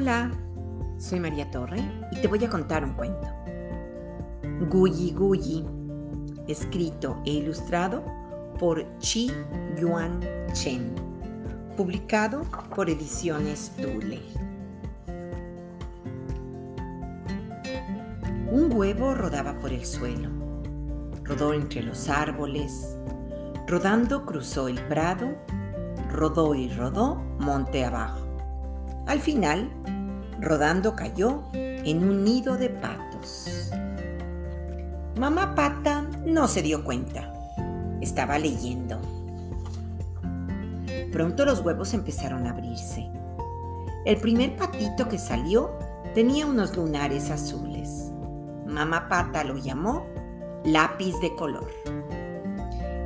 Hola, soy María Torre y te voy a contar un cuento. Guyi Guyi, escrito e ilustrado por Chi Yuan Chen, publicado por Ediciones Tule. Un huevo rodaba por el suelo, rodó entre los árboles, rodando cruzó el prado, rodó y rodó monte abajo al final, rodando cayó en un nido de patos. Mamá Pata no se dio cuenta. Estaba leyendo. Pronto los huevos empezaron a abrirse. El primer patito que salió tenía unos lunares azules. Mamá Pata lo llamó lápiz de color.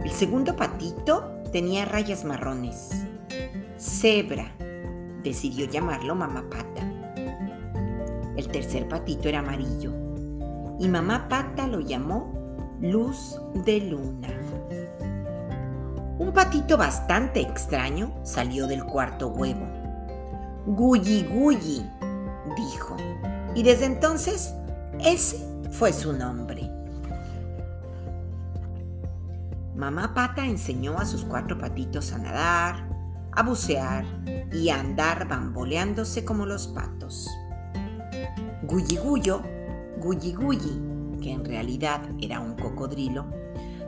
El segundo patito tenía rayas marrones. Cebra decidió llamarlo Mamá Pata. El tercer patito era amarillo y Mamá Pata lo llamó Luz de Luna. Un patito bastante extraño salió del cuarto huevo. Gulli Gulli, dijo, y desde entonces ese fue su nombre. Mamá Pata enseñó a sus cuatro patitos a nadar, a bucear y a andar bamboleándose como los patos. Gulli-Gullo, Gulli-Gulli, que en realidad era un cocodrilo,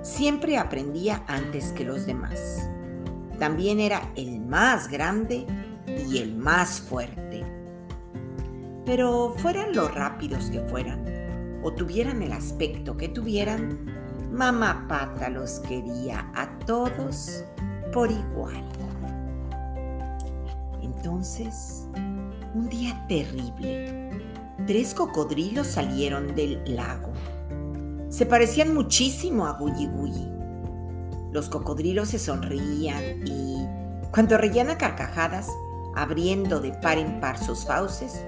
siempre aprendía antes que los demás. También era el más grande y el más fuerte. Pero fueran lo rápidos que fueran, o tuvieran el aspecto que tuvieran, Mamá Pata los quería a todos por igual. Entonces, un día terrible, tres cocodrilos salieron del lago. Se parecían muchísimo a Gulli Gulli. Los cocodrilos se sonrían y, cuando reían a carcajadas, abriendo de par en par sus fauces,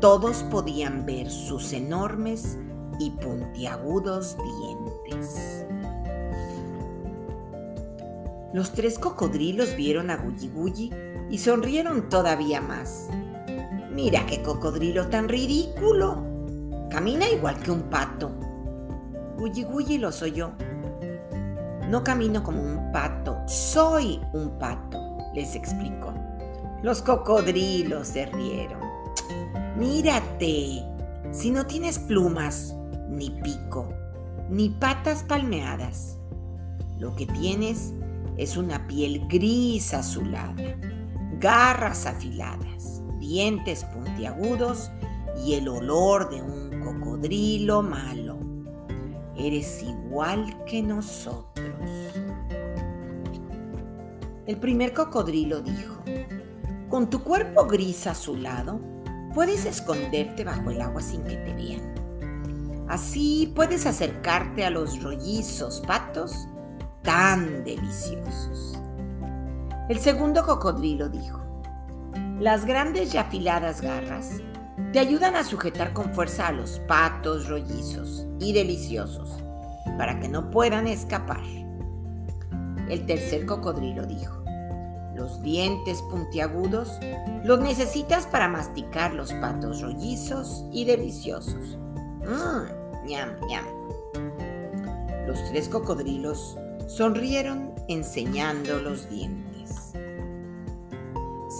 todos podían ver sus enormes y puntiagudos dientes. Los tres cocodrilos vieron a Gulli Gulli y sonrieron todavía más. Mira qué cocodrilo tan ridículo. Camina igual que un pato. Gulli Gulli lo soy yo. No camino como un pato, soy un pato, les explicó. Los cocodrilos se rieron. Mírate, si no tienes plumas, ni pico, ni patas palmeadas, lo que tienes es una piel gris azulada garras afiladas, dientes puntiagudos y el olor de un cocodrilo malo. Eres igual que nosotros. El primer cocodrilo dijo, con tu cuerpo gris azulado, puedes esconderte bajo el agua sin que te vean. Así puedes acercarte a los rollizos patos tan deliciosos. El segundo cocodrilo dijo, las grandes y afiladas garras te ayudan a sujetar con fuerza a los patos rollizos y deliciosos para que no puedan escapar. El tercer cocodrilo dijo, los dientes puntiagudos los necesitas para masticar los patos rollizos y deliciosos. Mmm, ñam, ñam. Los tres cocodrilos sonrieron enseñando los dientes.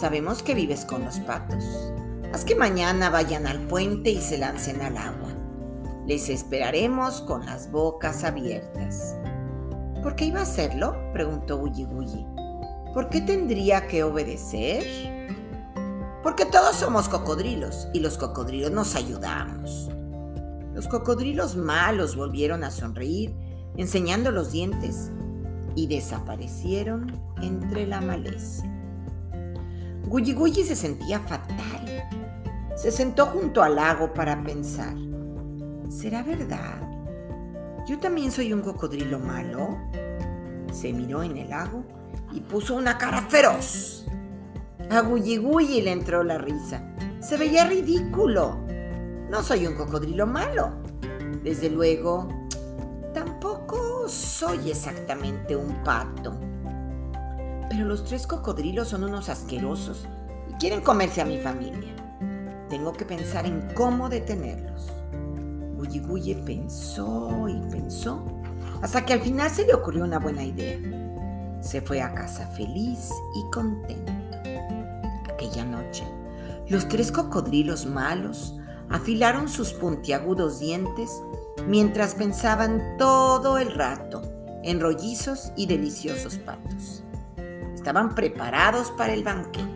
Sabemos que vives con los patos. Haz que mañana vayan al puente y se lancen al agua. Les esperaremos con las bocas abiertas. ¿Por qué iba a hacerlo? preguntó Gulli. ¿Por qué tendría que obedecer? Porque todos somos cocodrilos y los cocodrilos nos ayudamos. Los cocodrilos malos volvieron a sonreír, enseñando los dientes, y desaparecieron entre la maleza. Gulli Gulli se sentía fatal. Se sentó junto al lago para pensar. ¿Será verdad? ¿Yo también soy un cocodrilo malo? Se miró en el lago y puso una cara feroz. A Gulli Gulli le entró la risa. Se veía ridículo. No soy un cocodrilo malo. Desde luego, soy exactamente un pato. Pero los tres cocodrilos son unos asquerosos y quieren comerse a mi familia. Tengo que pensar en cómo detenerlos. Gulli pensó y pensó hasta que al final se le ocurrió una buena idea. Se fue a casa feliz y contento. Aquella noche, los tres cocodrilos malos afilaron sus puntiagudos dientes mientras pensaban todo el rato en rollizos y deliciosos patos. Estaban preparados para el banquete.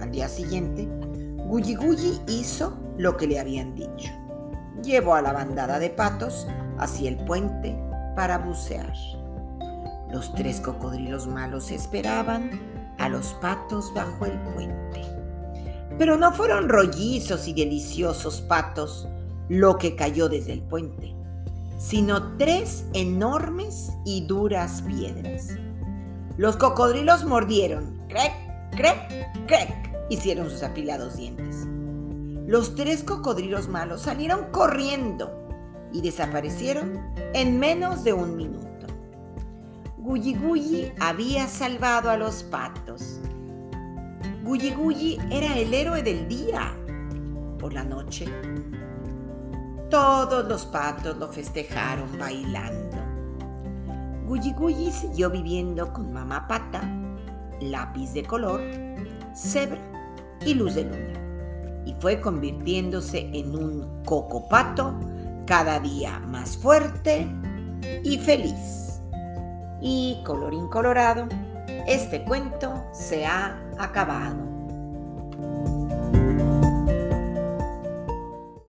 Al día siguiente, Gulli Gulli hizo lo que le habían dicho. Llevó a la bandada de patos hacia el puente para bucear. Los tres cocodrilos malos esperaban a los patos bajo el puente. Pero no fueron rollizos y deliciosos patos lo que cayó desde el puente, sino tres enormes y duras piedras. Los cocodrilos mordieron, crec, crec, crec, hicieron sus afilados dientes. Los tres cocodrilos malos salieron corriendo y desaparecieron en menos de un minuto. Gulli había salvado a los patos. Gulli era el héroe del día. Por la noche, todos los patos lo festejaron bailando. Gulli Gulli siguió viviendo con mamá pata, lápiz de color, cebra y luz de luna. Y fue convirtiéndose en un cocopato cada día más fuerte y feliz. Y colorín colorado, este cuento se ha acabado.